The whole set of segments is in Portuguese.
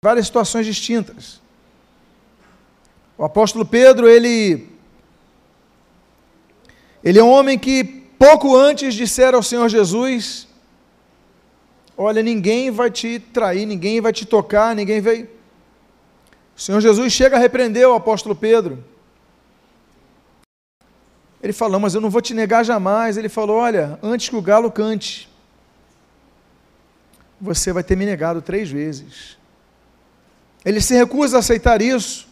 várias situações distintas. O apóstolo Pedro, ele ele é um homem que pouco antes dissera ao Senhor Jesus: Olha, ninguém vai te trair, ninguém vai te tocar, ninguém vai. O Senhor Jesus chega a repreender o apóstolo Pedro. Ele falou, mas eu não vou te negar jamais. Ele falou: Olha, antes que o galo cante, você vai ter me negado três vezes. Ele se recusa a aceitar isso.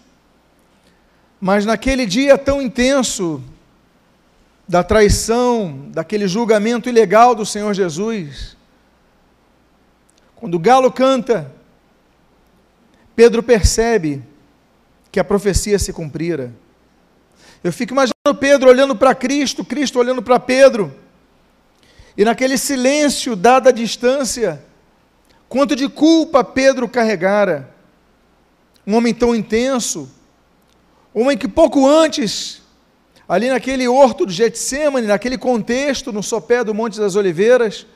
Mas naquele dia tão intenso da traição, daquele julgamento ilegal do Senhor Jesus, quando o galo canta, Pedro percebe que a profecia se cumprira. Eu fico imaginando Pedro olhando para Cristo, Cristo olhando para Pedro, e naquele silêncio, dada a distância, quanto de culpa Pedro carregara. Um homem tão intenso, um homem que pouco antes, ali naquele horto do Getsemane, naquele contexto, no sopé do Monte das Oliveiras,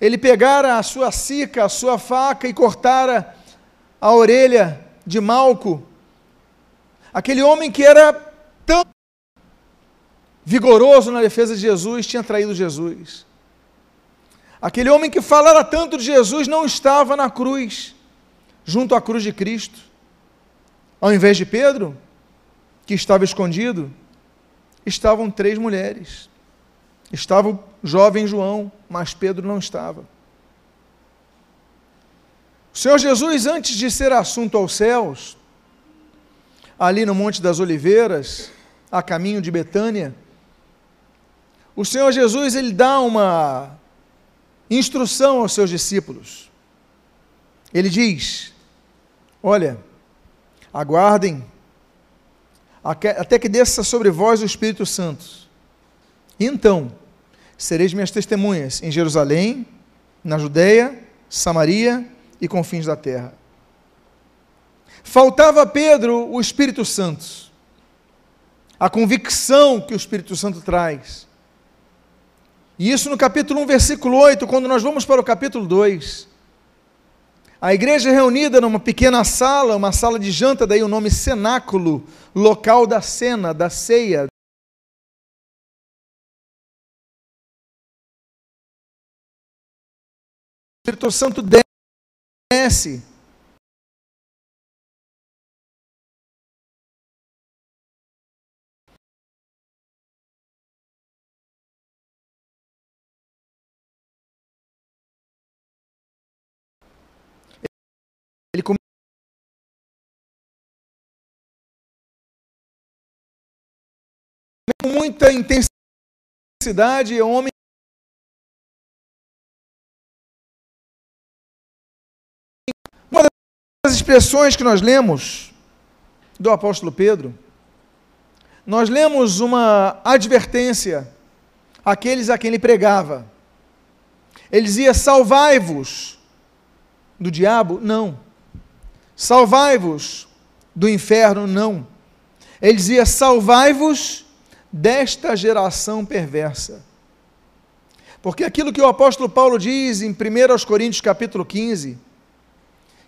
ele pegara a sua sica, a sua faca e cortara a orelha de Malco, aquele homem que era tão vigoroso na defesa de Jesus, tinha traído Jesus. Aquele homem que falara tanto de Jesus não estava na cruz, junto à cruz de Cristo. Ao invés de Pedro, que estava escondido, estavam três mulheres. Estava o jovem João, mas Pedro não estava. O Senhor Jesus, antes de ser assunto aos céus, ali no Monte das Oliveiras, a caminho de Betânia, o Senhor Jesus ele dá uma instrução aos seus discípulos. Ele diz: Olha, aguardem até que desça sobre vós o Espírito Santo. Então, sereis minhas testemunhas em Jerusalém, na Judéia, Samaria e confins da terra. Faltava a Pedro o Espírito Santo, a convicção que o Espírito Santo traz. E isso no capítulo 1, versículo 8, quando nós vamos para o capítulo 2. A igreja é reunida numa pequena sala, uma sala de janta, daí o nome cenáculo, local da cena, da ceia. O Espírito Santo desce muita intensidade, é homem Uma das expressões que nós lemos do apóstolo Pedro, nós lemos uma advertência àqueles a quem ele pregava. Ele dizia: Salvai-vos do diabo? Não. Salvai-vos do inferno, não. Ele dizia: Salvai-vos desta geração perversa. Porque aquilo que o apóstolo Paulo diz em 1 Coríntios capítulo 15,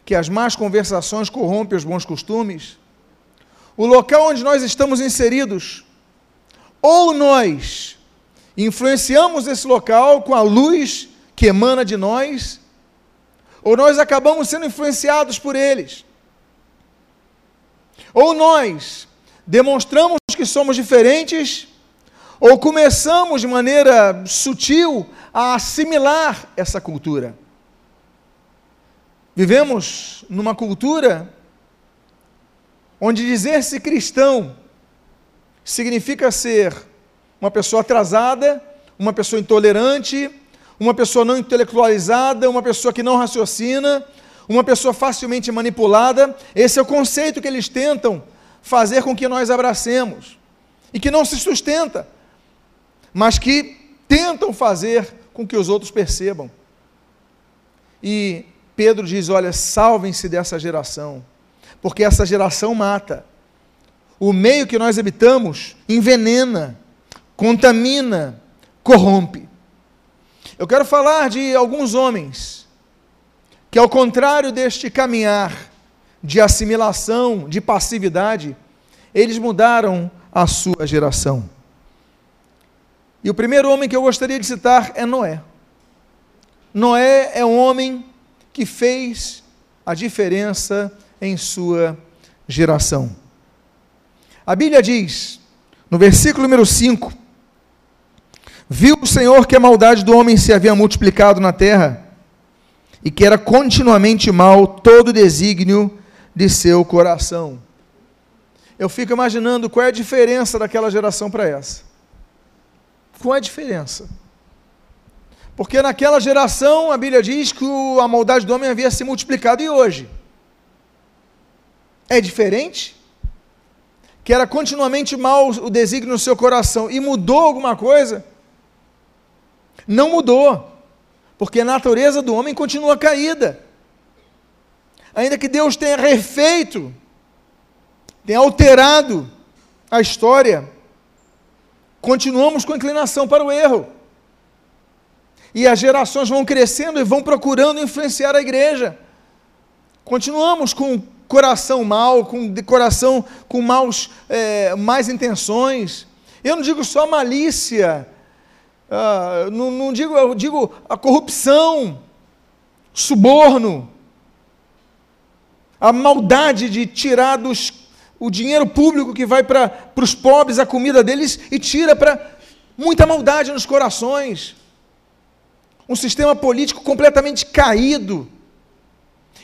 que as más conversações corrompem os bons costumes, o local onde nós estamos inseridos, ou nós influenciamos esse local com a luz que emana de nós, ou nós acabamos sendo influenciados por eles. Ou nós demonstramos que somos diferentes, ou começamos de maneira sutil a assimilar essa cultura. Vivemos numa cultura onde dizer-se cristão significa ser uma pessoa atrasada, uma pessoa intolerante, uma pessoa não intelectualizada, uma pessoa que não raciocina, uma pessoa facilmente manipulada. Esse é o conceito que eles tentam fazer com que nós abracemos e que não se sustenta, mas que tentam fazer com que os outros percebam. E Pedro diz: Olha, salvem-se dessa geração, porque essa geração mata. O meio que nós habitamos envenena, contamina, corrompe. Eu quero falar de alguns homens que, ao contrário deste caminhar de assimilação, de passividade, eles mudaram a sua geração. E o primeiro homem que eu gostaria de citar é Noé. Noé é um homem que fez a diferença em sua geração. A Bíblia diz, no versículo número 5, Viu o Senhor que a maldade do homem se havia multiplicado na terra e que era continuamente mal todo o desígnio de seu coração. Eu fico imaginando qual é a diferença daquela geração para essa. Qual é a diferença? Porque naquela geração a Bíblia diz que a maldade do homem havia se multiplicado e hoje é diferente? Que era continuamente mal o desígnio no seu coração e mudou alguma coisa? Não mudou, porque a natureza do homem continua caída. Ainda que Deus tenha refeito, tenha alterado a história, continuamos com inclinação para o erro. E as gerações vão crescendo e vão procurando influenciar a igreja. Continuamos com coração mau, com coração com maus, é, más intenções. Eu não digo só malícia, ah, não, não, digo, eu digo a corrupção, suborno, a maldade de tirar dos, o dinheiro público que vai para os pobres, a comida deles, e tira para muita maldade nos corações. Um sistema político completamente caído.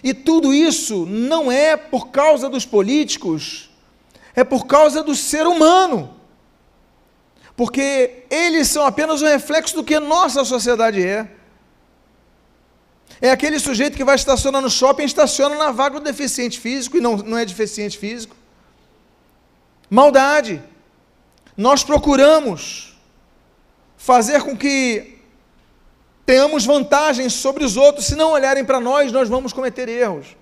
E tudo isso não é por causa dos políticos, é por causa do ser humano porque eles são apenas um reflexo do que nossa sociedade é. É aquele sujeito que vai estacionar no shopping, estaciona na vaga do deficiente físico e não, não é deficiente físico. Maldade. Nós procuramos fazer com que tenhamos vantagens sobre os outros. Se não olharem para nós, nós vamos cometer erros.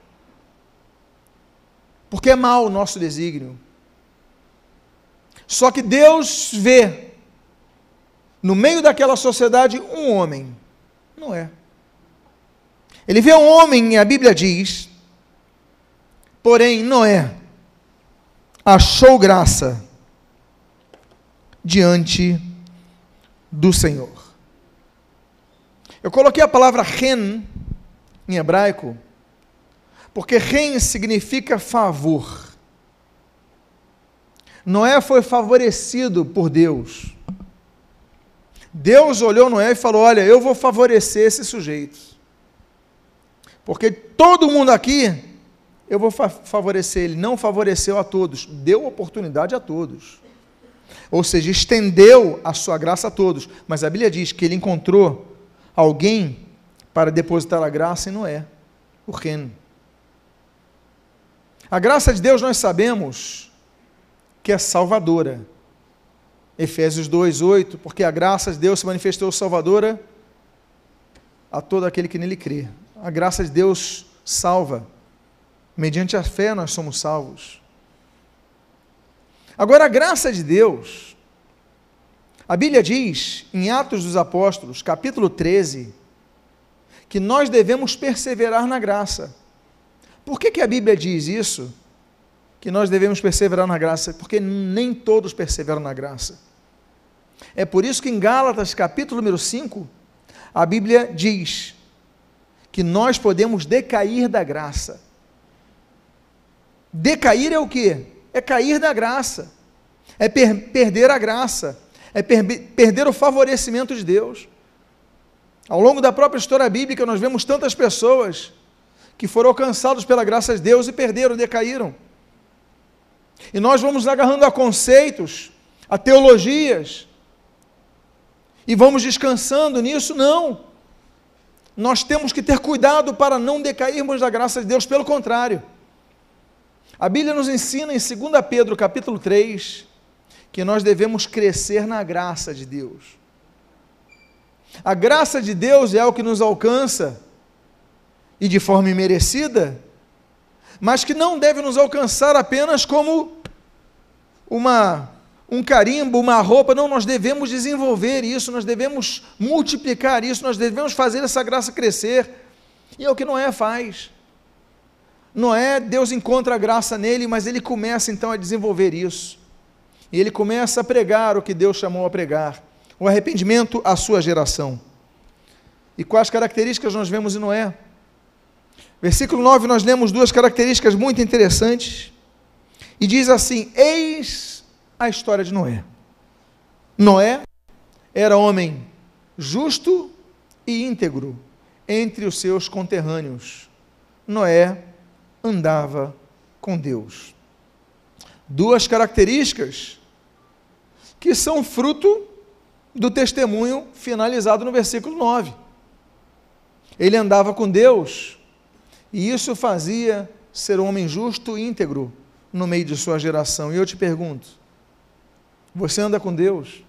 Porque é mal o nosso desígnio. Só que Deus vê no meio daquela sociedade um homem. Não é. Ele vê um homem, e a Bíblia diz, porém Noé achou graça diante do Senhor. Eu coloquei a palavra ren em hebraico, porque ren significa favor. Noé foi favorecido por Deus. Deus olhou Noé e falou: Olha, eu vou favorecer esse sujeito. Porque todo mundo aqui, eu vou fa favorecer ele. Não favoreceu a todos, deu oportunidade a todos. Ou seja, estendeu a sua graça a todos. Mas a Bíblia diz que ele encontrou alguém para depositar a graça em Noé, o reino. A graça de Deus nós sabemos que é salvadora. Efésios 2, 8, porque a graça de Deus se manifestou salvadora a todo aquele que nele crê. A graça de Deus salva. Mediante a fé nós somos salvos. Agora, a graça de Deus, a Bíblia diz, em Atos dos Apóstolos, capítulo 13, que nós devemos perseverar na graça. Por que, que a Bíblia diz isso? que nós devemos perseverar na graça, porque nem todos perseveram na graça. É por isso que em Gálatas, capítulo número 5, a Bíblia diz que nós podemos decair da graça. Decair é o que? É cair da graça, é per perder a graça, é per perder o favorecimento de Deus. Ao longo da própria história bíblica, nós vemos tantas pessoas que foram alcançados pela graça de Deus e perderam, decaíram. E nós vamos agarrando a conceitos, a teologias, e vamos descansando nisso? Não. Nós temos que ter cuidado para não decairmos da graça de Deus, pelo contrário. A Bíblia nos ensina em 2 Pedro capítulo 3 que nós devemos crescer na graça de Deus. A graça de Deus é o que nos alcança e de forma imerecida, mas que não deve nos alcançar apenas como uma um carimbo, uma roupa, não, nós devemos desenvolver isso, nós devemos multiplicar isso, nós devemos fazer essa graça crescer. E é o que Noé faz. Noé, Deus encontra a graça nele, mas ele começa então a desenvolver isso. E ele começa a pregar o que Deus chamou a pregar: o arrependimento à sua geração. E quais características nós vemos em Noé? Versículo 9, nós lemos duas características muito interessantes. E diz assim: Eis a história de Noé. Noé era homem justo e íntegro entre os seus conterrâneos. Noé andava com Deus. Duas características que são fruto do testemunho finalizado no versículo 9. Ele andava com Deus e isso fazia ser um homem justo e íntegro no meio de sua geração. E eu te pergunto: você anda com Deus?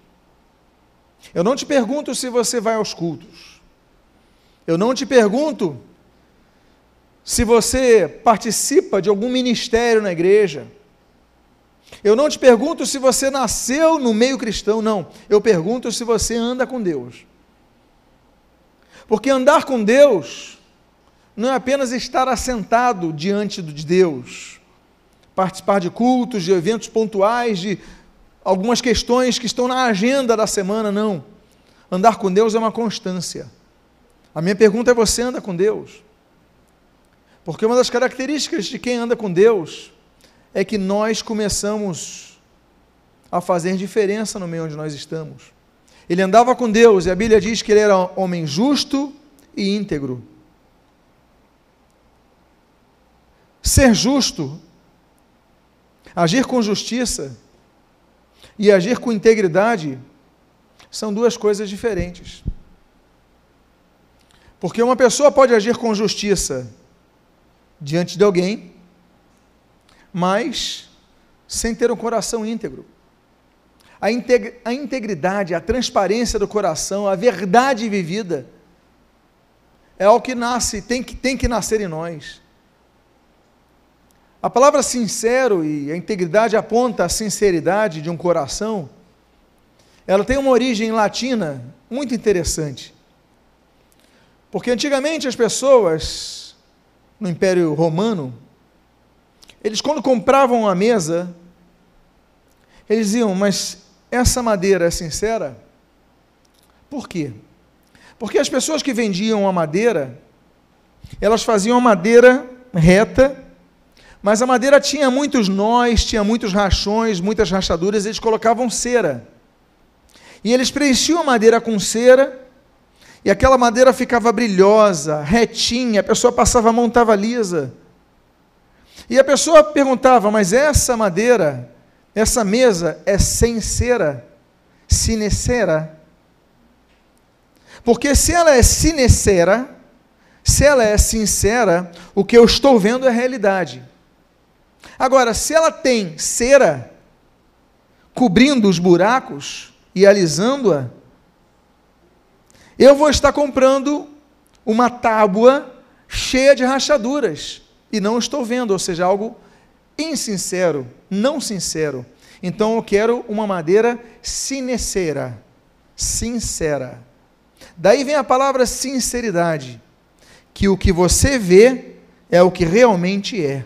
Eu não te pergunto se você vai aos cultos. Eu não te pergunto se você participa de algum ministério na igreja. Eu não te pergunto se você nasceu no meio cristão, não. Eu pergunto se você anda com Deus. Porque andar com Deus não é apenas estar assentado diante de Deus, participar de cultos, de eventos pontuais, de algumas questões que estão na agenda da semana, não. Andar com Deus é uma constância. A minha pergunta é: você anda com Deus? Porque uma das características de quem anda com Deus é que nós começamos a fazer diferença no meio onde nós estamos. Ele andava com Deus e a Bíblia diz que ele era homem justo e íntegro. Ser justo, agir com justiça e agir com integridade são duas coisas diferentes. Porque uma pessoa pode agir com justiça diante de alguém, mas sem ter um coração íntegro. A, integ a integridade, a transparência do coração, a verdade vivida, é algo que nasce, tem que, tem que nascer em nós. A palavra sincero e a integridade aponta a sinceridade de um coração. Ela tem uma origem latina muito interessante. Porque antigamente as pessoas no Império Romano, eles quando compravam a mesa, eles diziam, mas essa madeira é sincera? Por quê? Porque as pessoas que vendiam a madeira, elas faziam a madeira reta, mas a madeira tinha muitos nós, tinha muitos rachões, muitas rachaduras, eles colocavam cera. E eles preenchiam a madeira com cera, e aquela madeira ficava brilhosa, retinha, a pessoa passava a mão, estava lisa. E a pessoa perguntava, mas essa madeira, essa mesa é sem cera, sinecera? Porque se ela é sinecera, se ela é sincera, o que eu estou vendo é realidade. Agora, se ela tem cera cobrindo os buracos e alisando-a, eu vou estar comprando uma tábua cheia de rachaduras e não estou vendo, ou seja, algo insincero, não sincero. Então eu quero uma madeira sincera, sincera. Daí vem a palavra sinceridade, que o que você vê é o que realmente é.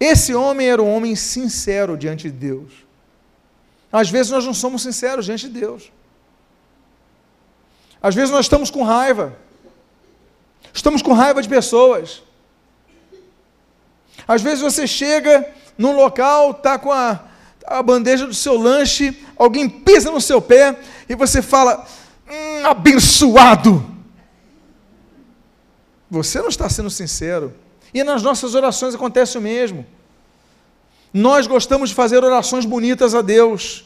Esse homem era um homem sincero diante de Deus. Às vezes nós não somos sinceros diante de Deus. Às vezes nós estamos com raiva. Estamos com raiva de pessoas. Às vezes você chega num local, está com a, a bandeja do seu lanche, alguém pisa no seu pé e você fala: hum, abençoado. Você não está sendo sincero. E nas nossas orações acontece o mesmo. Nós gostamos de fazer orações bonitas a Deus.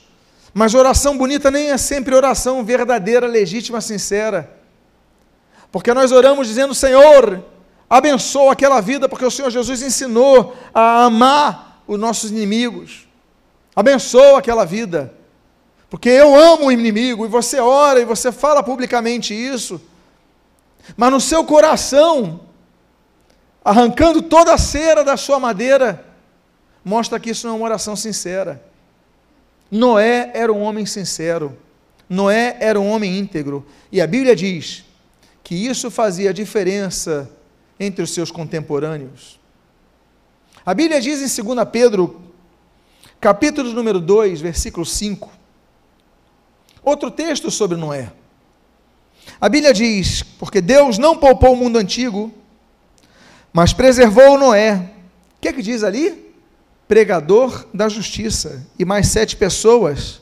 Mas oração bonita nem é sempre oração verdadeira, legítima, sincera. Porque nós oramos dizendo: Senhor, abençoa aquela vida, porque o Senhor Jesus ensinou a amar os nossos inimigos. Abençoa aquela vida. Porque eu amo o inimigo, e você ora e você fala publicamente isso. Mas no seu coração, arrancando toda a cera da sua madeira, mostra que isso não é uma oração sincera. Noé era um homem sincero, Noé era um homem íntegro, e a Bíblia diz que isso fazia diferença entre os seus contemporâneos. A Bíblia diz em 2 Pedro, capítulo número 2, versículo 5, outro texto sobre Noé. A Bíblia diz: Porque Deus não poupou o mundo antigo, mas preservou Noé. O que é que diz ali? Pregador da justiça. E mais sete pessoas,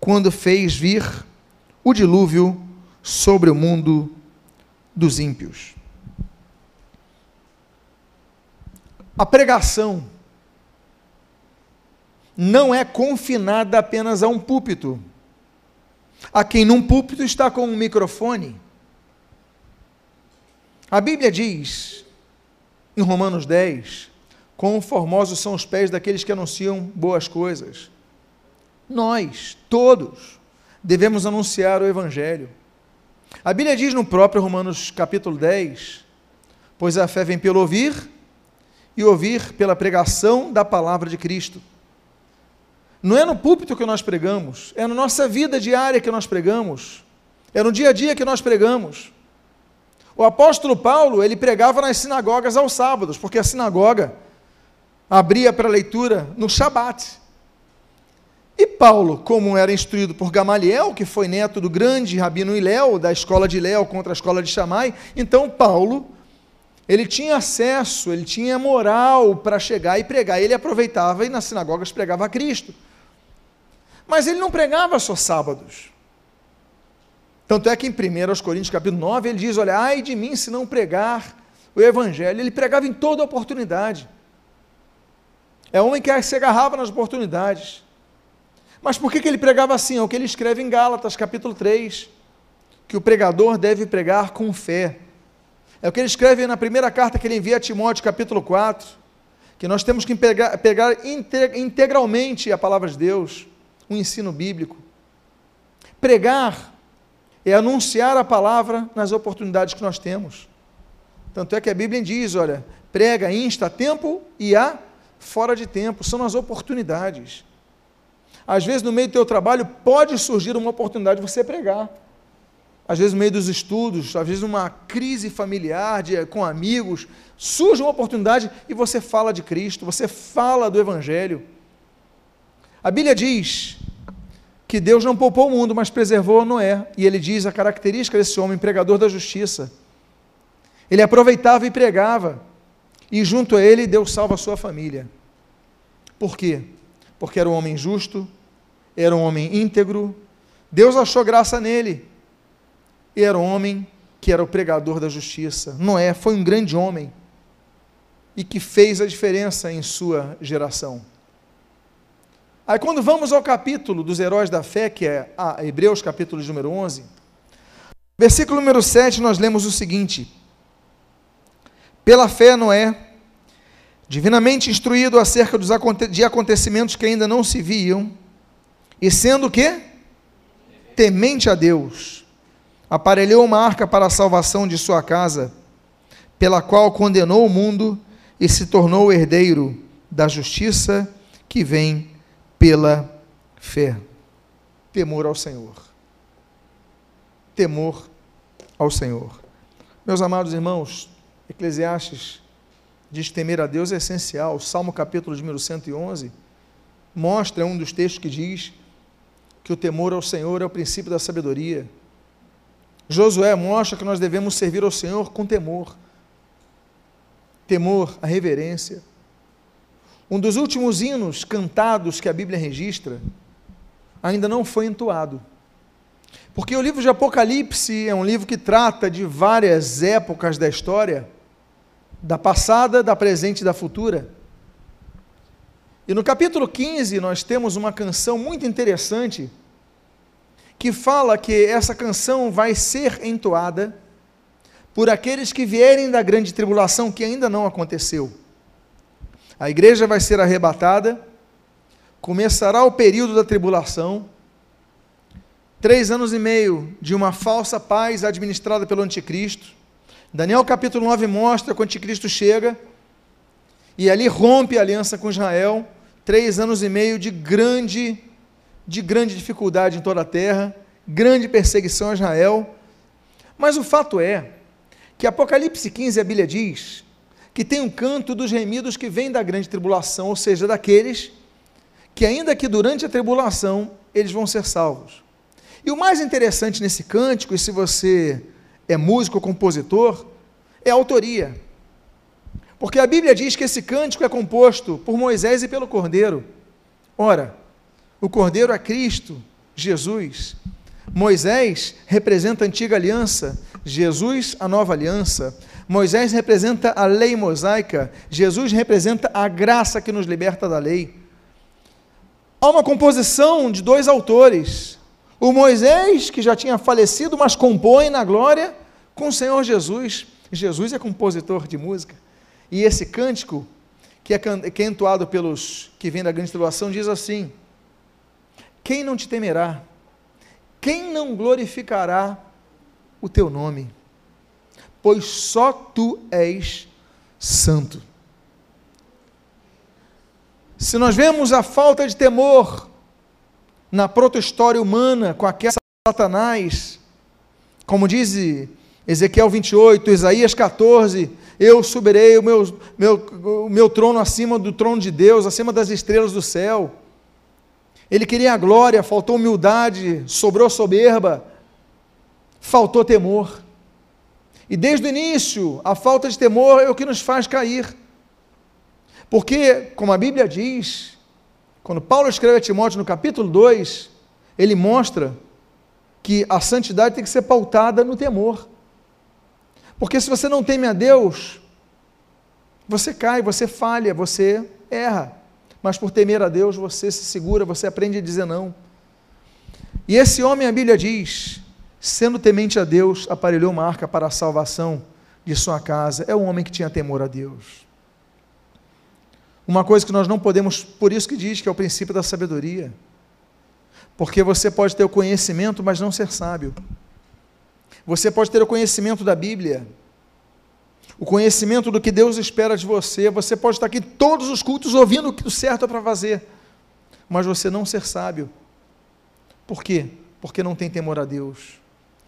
quando fez vir o dilúvio sobre o mundo dos ímpios. A pregação não é confinada apenas a um púlpito. A quem num púlpito está com um microfone. A Bíblia diz, em Romanos 10, quão formosos são os pés daqueles que anunciam boas coisas. Nós, todos, devemos anunciar o Evangelho. A Bíblia diz no próprio Romanos capítulo 10: Pois a fé vem pelo ouvir, e ouvir pela pregação da palavra de Cristo. Não é no púlpito que nós pregamos, é na nossa vida diária que nós pregamos, é no dia a dia que nós pregamos. O apóstolo Paulo, ele pregava nas sinagogas aos sábados, porque a sinagoga abria para leitura no Shabat. E Paulo, como era instruído por Gamaliel, que foi neto do grande rabino Iléu, da escola de Iléu contra a escola de Chamai, então Paulo ele tinha acesso, ele tinha moral para chegar e pregar. Ele aproveitava e nas sinagogas pregava a Cristo. Mas ele não pregava só sábados. Tanto é que em 1 Coríntios capítulo 9 ele diz: Olha, ai de mim se não pregar o Evangelho. Ele pregava em toda oportunidade. É homem que se agarrava nas oportunidades. Mas por que, que ele pregava assim? É o que ele escreve em Gálatas capítulo 3: que o pregador deve pregar com fé é o que ele escreve na primeira carta que ele envia a Timóteo, capítulo 4, que nós temos que pegar, pegar integralmente a palavra de Deus, o ensino bíblico. Pregar é anunciar a palavra nas oportunidades que nós temos. Tanto é que a Bíblia diz, olha, prega, insta a tempo e a fora de tempo, são as oportunidades. Às vezes, no meio do teu trabalho, pode surgir uma oportunidade de você pregar às vezes no meio dos estudos, às vezes numa crise familiar, de, com amigos, surge uma oportunidade e você fala de Cristo, você fala do Evangelho. A Bíblia diz que Deus não poupou o mundo, mas preservou Noé, e ele diz a característica desse homem, pregador da justiça. Ele aproveitava e pregava, e junto a ele Deus salva a sua família. Por quê? Porque era um homem justo, era um homem íntegro, Deus achou graça nele era um homem que era o pregador da justiça. Noé foi um grande homem e que fez a diferença em sua geração. Aí, quando vamos ao capítulo dos heróis da fé, que é Hebreus, capítulo número 11, versículo número 7, nós lemos o seguinte: Pela fé, Noé, divinamente instruído acerca dos, de acontecimentos que ainda não se viam, e sendo que? Temente a Deus aparelhou uma arca para a salvação de sua casa, pela qual condenou o mundo e se tornou herdeiro da justiça que vem pela fé. Temor ao Senhor. Temor ao Senhor. Meus amados irmãos, Eclesiastes diz que temer a Deus é essencial. Salmo capítulo número 111 mostra um dos textos que diz que o temor ao Senhor é o princípio da sabedoria. Josué mostra que nós devemos servir ao Senhor com temor. Temor, a reverência. Um dos últimos hinos cantados que a Bíblia registra ainda não foi entoado. Porque o livro de Apocalipse é um livro que trata de várias épocas da história, da passada, da presente e da futura. E no capítulo 15 nós temos uma canção muito interessante que fala que essa canção vai ser entoada por aqueles que vierem da grande tribulação que ainda não aconteceu. A igreja vai ser arrebatada, começará o período da tribulação, três anos e meio de uma falsa paz administrada pelo anticristo. Daniel capítulo 9 mostra que o anticristo chega e ali rompe a aliança com Israel, três anos e meio de grande de grande dificuldade em toda a terra, grande perseguição a Israel. Mas o fato é que Apocalipse 15 a Bíblia diz que tem um canto dos remidos que vem da grande tribulação, ou seja, daqueles que ainda que durante a tribulação eles vão ser salvos. E o mais interessante nesse cântico, e se você é músico ou compositor, é a autoria. Porque a Bíblia diz que esse cântico é composto por Moisés e pelo Cordeiro. Ora, o Cordeiro é Cristo, Jesus. Moisés representa a antiga aliança, Jesus a nova aliança. Moisés representa a lei mosaica, Jesus representa a graça que nos liberta da lei. Há uma composição de dois autores. O Moisés, que já tinha falecido, mas compõe na glória, com o Senhor Jesus. Jesus é compositor de música. E esse cântico, que é, que é entoado pelos que vêm da grande tribulação, diz assim: Quem não te temerá? Quem não glorificará o teu nome? Pois só tu és santo. Se nós vemos a falta de temor na proto-história humana com aquela Satanás, como diz Ezequiel 28, Isaías 14, eu subirei o meu, meu, o meu trono acima do trono de Deus, acima das estrelas do céu. Ele queria a glória, faltou humildade, sobrou soberba, faltou temor. E desde o início, a falta de temor é o que nos faz cair. Porque, como a Bíblia diz, quando Paulo escreve a Timóteo no capítulo 2, ele mostra que a santidade tem que ser pautada no temor. Porque se você não teme a Deus, você cai, você falha, você erra. Mas por temer a Deus, você se segura, você aprende a dizer não. E esse homem, a Bíblia diz, sendo temente a Deus, aparelhou marca para a salvação de sua casa. É um homem que tinha temor a Deus. Uma coisa que nós não podemos, por isso que diz que é o princípio da sabedoria. Porque você pode ter o conhecimento, mas não ser sábio. Você pode ter o conhecimento da Bíblia, o conhecimento do que Deus espera de você. Você pode estar aqui todos os cultos ouvindo o que o certo é para fazer, mas você não ser sábio. Por quê? Porque não tem temor a Deus.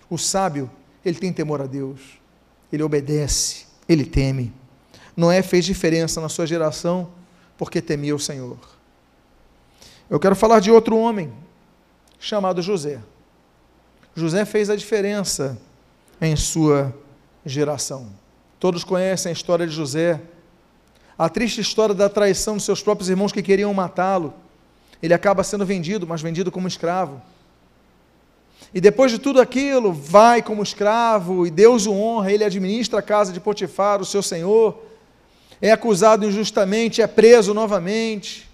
O sábio, ele tem temor a Deus, ele obedece, ele teme. Noé fez diferença na sua geração porque temia o Senhor. Eu quero falar de outro homem chamado José. José fez a diferença em sua geração. Todos conhecem a história de José, a triste história da traição dos seus próprios irmãos que queriam matá-lo. Ele acaba sendo vendido, mas vendido como escravo. E depois de tudo aquilo, vai como escravo e Deus o honra, ele administra a casa de Potifar, o seu senhor. É acusado injustamente, é preso novamente.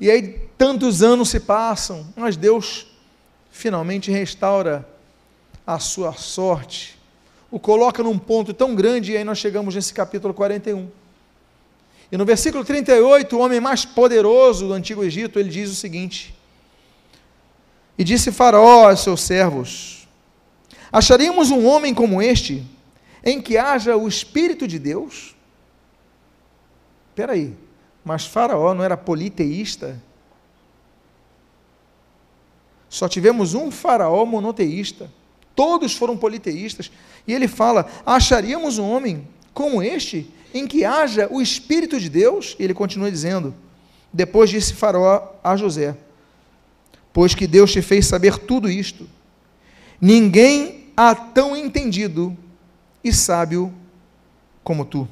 E aí tantos anos se passam, mas Deus finalmente restaura a sua sorte, o coloca num ponto tão grande, e aí nós chegamos nesse capítulo 41. E no versículo 38, o homem mais poderoso do antigo Egito, ele diz o seguinte: E disse Faraó aos seus servos: Acharíamos um homem como este, em que haja o Espírito de Deus? Espera aí, mas Faraó não era politeísta? Só tivemos um faraó monoteísta. Todos foram politeístas. E ele fala: acharíamos um homem como este, em que haja o Espírito de Deus? E ele continua dizendo: depois disse Faraó a José: Pois que Deus te fez saber tudo isto, ninguém há tão entendido e sábio como tu.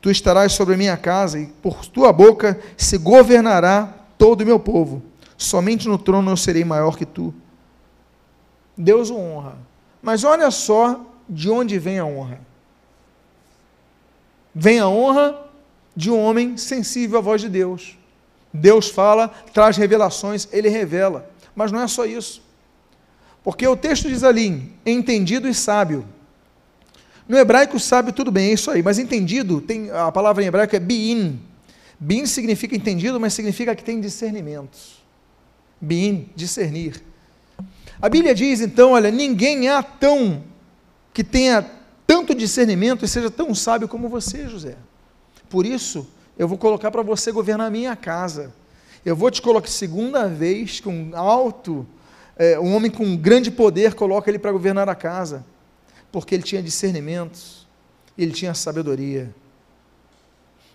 Tu estarás sobre a minha casa, e por tua boca se governará todo o meu povo somente no trono eu serei maior que tu. Deus o honra. Mas olha só de onde vem a honra. Vem a honra de um homem sensível à voz de Deus. Deus fala, traz revelações, ele revela. Mas não é só isso. Porque o texto diz ali, entendido e sábio. No hebraico, sábio, tudo bem, é isso aí. Mas entendido, tem, a palavra em hebraico é biin. Biin significa entendido, mas significa que tem discernimento. Bin, discernir. A Bíblia diz então, olha, ninguém há tão que tenha tanto discernimento e seja tão sábio como você, José. Por isso, eu vou colocar para você governar a minha casa. Eu vou te colocar segunda vez com alto, é, um homem com grande poder, coloca ele para governar a casa. porque ele tinha discernimento, ele tinha sabedoria.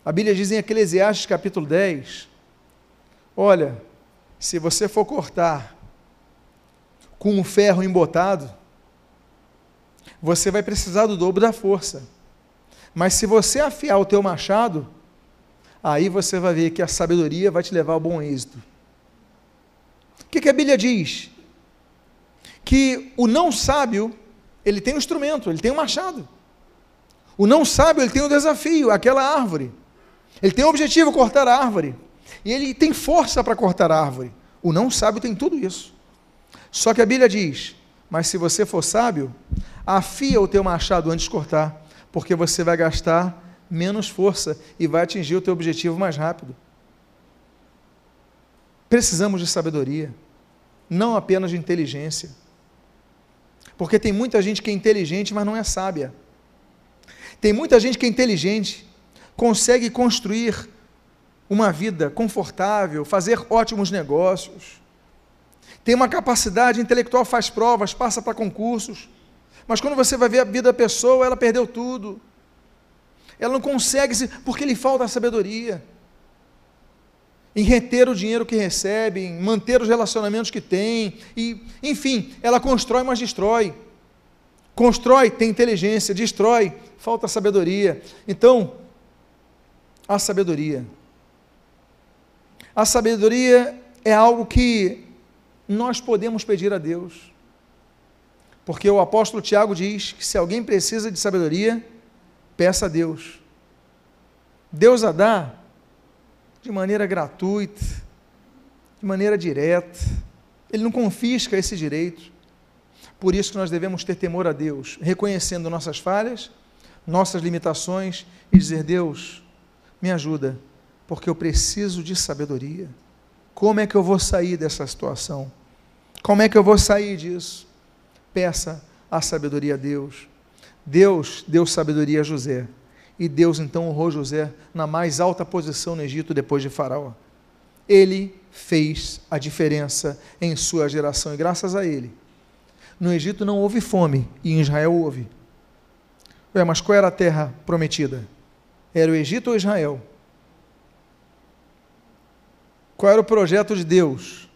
A Bíblia diz em Eclesiastes capítulo 10: Olha, se você for cortar com um ferro embotado, você vai precisar do dobro da força. Mas se você afiar o teu machado, aí você vai ver que a sabedoria vai te levar ao bom êxito. O que, que a Bíblia diz? Que o não sábio, ele tem um instrumento, ele tem um machado. O não sábio, ele tem um desafio, aquela árvore. Ele tem o objetivo, cortar a árvore. E ele tem força para cortar a árvore. O não sábio tem tudo isso. Só que a Bíblia diz: Mas se você for sábio, afia o teu machado antes de cortar, porque você vai gastar menos força e vai atingir o teu objetivo mais rápido. Precisamos de sabedoria, não apenas de inteligência. Porque tem muita gente que é inteligente, mas não é sábia. Tem muita gente que é inteligente, consegue construir uma vida confortável, fazer ótimos negócios, tem uma capacidade intelectual, faz provas, passa para concursos, mas quando você vai ver a vida da pessoa, ela perdeu tudo. Ela não consegue, porque lhe falta a sabedoria em reter o dinheiro que recebe, em manter os relacionamentos que tem, e, enfim, ela constrói, mas destrói. Constrói, tem inteligência, destrói, falta sabedoria. Então, a sabedoria. A sabedoria é algo que nós podemos pedir a Deus. Porque o apóstolo Tiago diz que se alguém precisa de sabedoria, peça a Deus. Deus a dá de maneira gratuita, de maneira direta. Ele não confisca esse direito. Por isso que nós devemos ter temor a Deus, reconhecendo nossas falhas, nossas limitações e dizer: Deus, me ajuda, porque eu preciso de sabedoria. Como é que eu vou sair dessa situação? Como é que eu vou sair disso? Peça a sabedoria a Deus. Deus deu sabedoria a José. E Deus então honrou José na mais alta posição no Egito depois de Faraó. Ele fez a diferença em sua geração e graças a ele. No Egito não houve fome e em Israel houve. Ué, mas qual era a terra prometida? Era o Egito ou Israel? Qual era o projeto de Deus?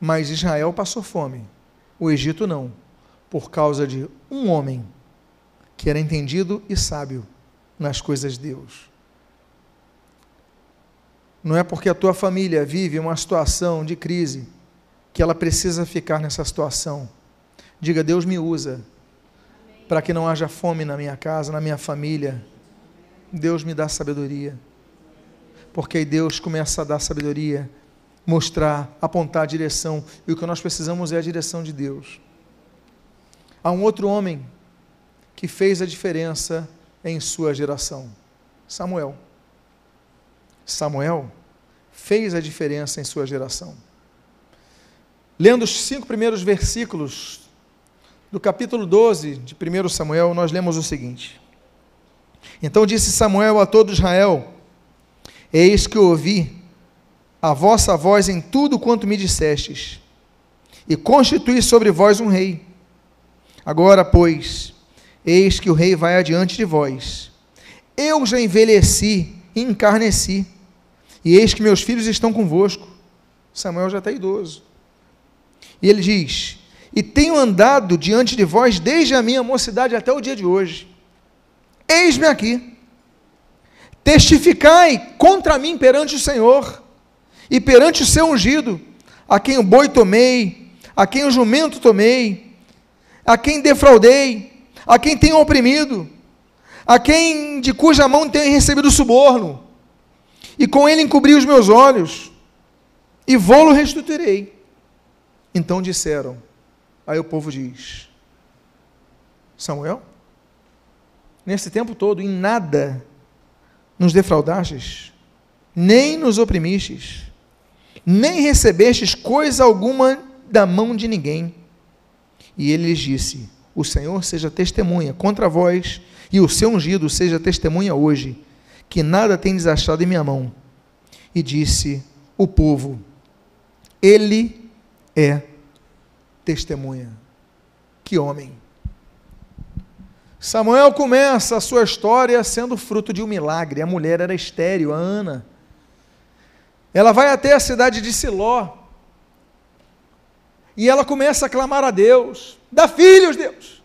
Mas Israel passou fome, o Egito não, por causa de um homem que era entendido e sábio nas coisas de Deus. Não é porque a tua família vive uma situação de crise que ela precisa ficar nessa situação. Diga, Deus me usa para que não haja fome na minha casa, na minha família. Deus me dá sabedoria porque aí Deus começa a dar sabedoria, mostrar, apontar a direção, e o que nós precisamos é a direção de Deus. Há um outro homem que fez a diferença em sua geração: Samuel. Samuel fez a diferença em sua geração. Lendo os cinco primeiros versículos do capítulo 12 de 1 Samuel, nós lemos o seguinte: Então disse Samuel a todo Israel: Eis que ouvi a vossa voz em tudo quanto me dissestes, e constituí sobre vós um rei. Agora, pois, eis que o rei vai adiante de vós. Eu já envelheci e encarneci, e eis que meus filhos estão convosco. Samuel já está idoso. E ele diz: E tenho andado diante de vós desde a minha mocidade até o dia de hoje. Eis-me aqui Testificai contra mim perante o Senhor e perante o seu ungido, a quem o boi tomei, a quem o jumento tomei, a quem defraudei, a quem tenho oprimido, a quem de cuja mão tenho recebido suborno, e com ele encobri os meus olhos, e vou-lo restituirei. Então disseram, aí o povo diz: Samuel, nesse tempo todo, em nada nos defraudastes, nem nos oprimistes, nem recebestes coisa alguma da mão de ninguém. E ele lhes disse: O Senhor seja testemunha contra vós, e o seu ungido seja testemunha hoje, que nada tem desachado em minha mão. E disse o povo: Ele é testemunha. Que homem! Samuel começa a sua história sendo fruto de um milagre. A mulher era estéril, a Ana. Ela vai até a cidade de Siló. E ela começa a clamar a Deus: Dá filhos, Deus.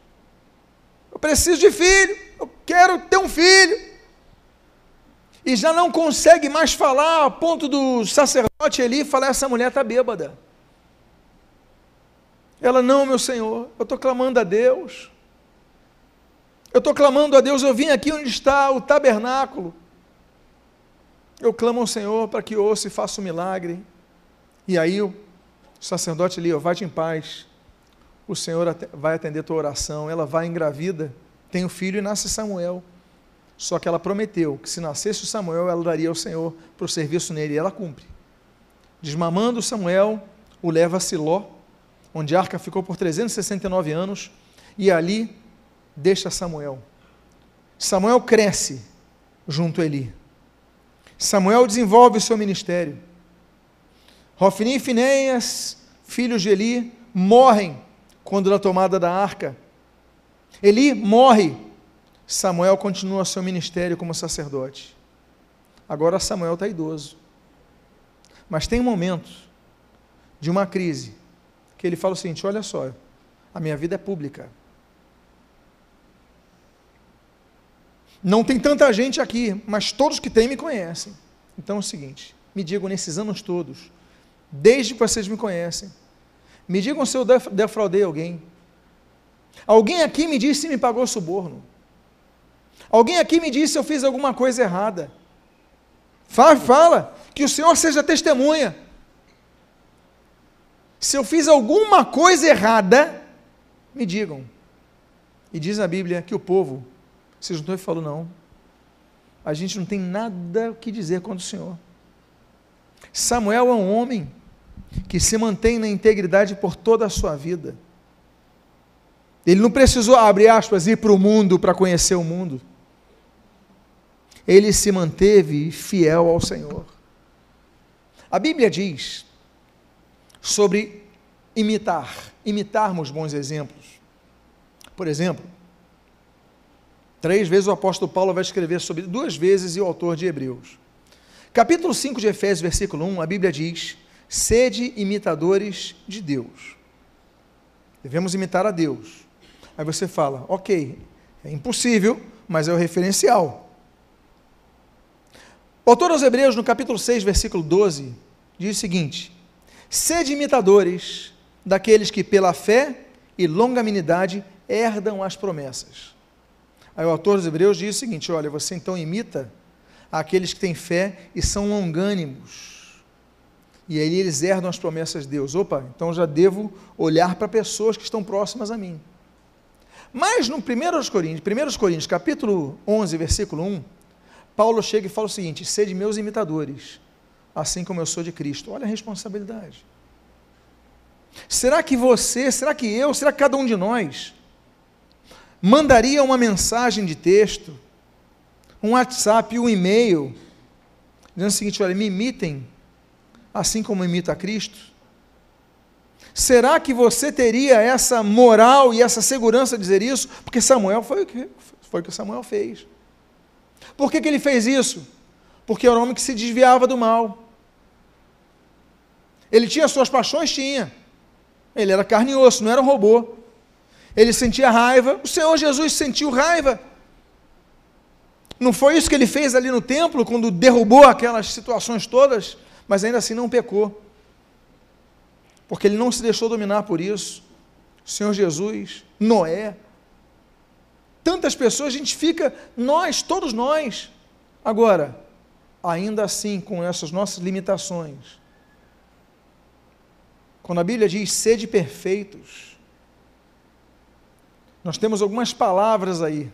Eu preciso de filho. Eu quero ter um filho. E já não consegue mais falar, a ponto do sacerdote ali falar: Essa mulher está bêbada. Ela, não, meu Senhor, eu estou clamando a Deus. Eu estou clamando a Deus, eu vim aqui onde está o tabernáculo. Eu clamo ao Senhor para que ouça e faça um milagre. E aí o sacerdote ali, ó, vai-te em paz. O Senhor vai atender tua oração. Ela vai engravida, tem um filho e nasce Samuel. Só que ela prometeu que se nascesse o Samuel, ela daria ao Senhor para o serviço nele. E ela cumpre. Desmamando Samuel, o leva a Siló, onde a arca ficou por 369 anos. E ali deixa Samuel. Samuel cresce junto a Eli. Samuel desenvolve o seu ministério. Rofini e Finéias, filhos de Eli, morrem quando da tomada da arca. Eli morre. Samuel continua seu ministério como sacerdote. Agora Samuel está idoso. Mas tem um momento de uma crise que ele fala o seguinte: olha só, a minha vida é pública. Não tem tanta gente aqui, mas todos que têm me conhecem. Então é o seguinte: me digam nesses anos todos, desde que vocês me conhecem, me digam se eu defraudei alguém. Alguém aqui me disse se me pagou suborno. Alguém aqui me disse se eu fiz alguma coisa errada. Fala, fala, que o Senhor seja testemunha. Se eu fiz alguma coisa errada, me digam. E diz a Bíblia que o povo se juntou e falou: não, a gente não tem nada o que dizer contra o Senhor. Samuel é um homem que se mantém na integridade por toda a sua vida. Ele não precisou, abre aspas, ir para o mundo para conhecer o mundo. Ele se manteve fiel ao Senhor. A Bíblia diz sobre imitar, imitarmos bons exemplos. Por exemplo, Três vezes o apóstolo Paulo vai escrever sobre, duas vezes, e o autor de Hebreus. Capítulo 5 de Efésios, versículo 1, a Bíblia diz: Sede imitadores de Deus. Devemos imitar a Deus. Aí você fala, ok, é impossível, mas é o referencial. O autor aos Hebreus, no capítulo 6, versículo 12, diz o seguinte: Sede imitadores daqueles que, pela fé e longanimidade, herdam as promessas. Aí o autor dos Hebreus diz o seguinte: olha, você então imita aqueles que têm fé e são longânimos. E aí eles herdam as promessas de Deus. Opa, então já devo olhar para pessoas que estão próximas a mim. Mas no 1 Coríntios, 1 Coríntios, capítulo 11, versículo 1, Paulo chega e fala o seguinte: sede meus imitadores, assim como eu sou de Cristo. Olha a responsabilidade. Será que você, será que eu, será que cada um de nós mandaria uma mensagem de texto, um WhatsApp, um e-mail, dizendo o seguinte: olha, me imitem, assim como imita Cristo? Será que você teria essa moral e essa segurança de dizer isso? Porque Samuel foi o que, foi o que Samuel fez. Por que, que ele fez isso? Porque era um homem que se desviava do mal. Ele tinha suas paixões? Tinha. Ele era carne e osso, não era um robô. Ele sentia raiva, o Senhor Jesus sentiu raiva. Não foi isso que ele fez ali no templo, quando derrubou aquelas situações todas, mas ainda assim não pecou. Porque ele não se deixou dominar por isso. O Senhor Jesus, Noé, tantas pessoas, a gente fica, nós, todos nós. Agora, ainda assim, com essas nossas limitações, quando a Bíblia diz sede perfeitos, nós temos algumas palavras aí.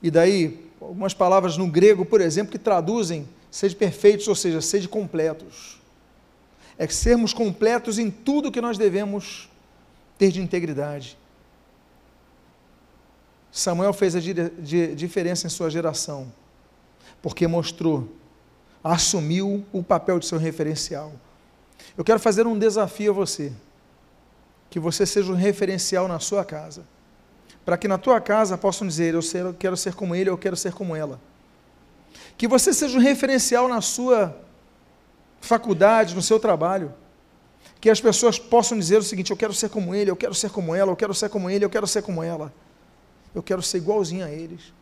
E daí, algumas palavras no grego, por exemplo, que traduzem sede perfeitos, ou seja, sede completos. É que sermos completos em tudo que nós devemos ter de integridade. Samuel fez a diferença em sua geração, porque mostrou, assumiu o papel de seu referencial. Eu quero fazer um desafio a você que você seja um referencial na sua casa. para que na tua casa possam dizer: eu, quero ser como ele, eu quero ser como ela. Que você seja um referencial na sua faculdade, no seu trabalho. Que as pessoas possam dizer o seguinte: eu quero ser como ele, eu quero ser como ela, eu quero ser como ele, eu quero ser como ela. Eu quero ser igualzinho a eles.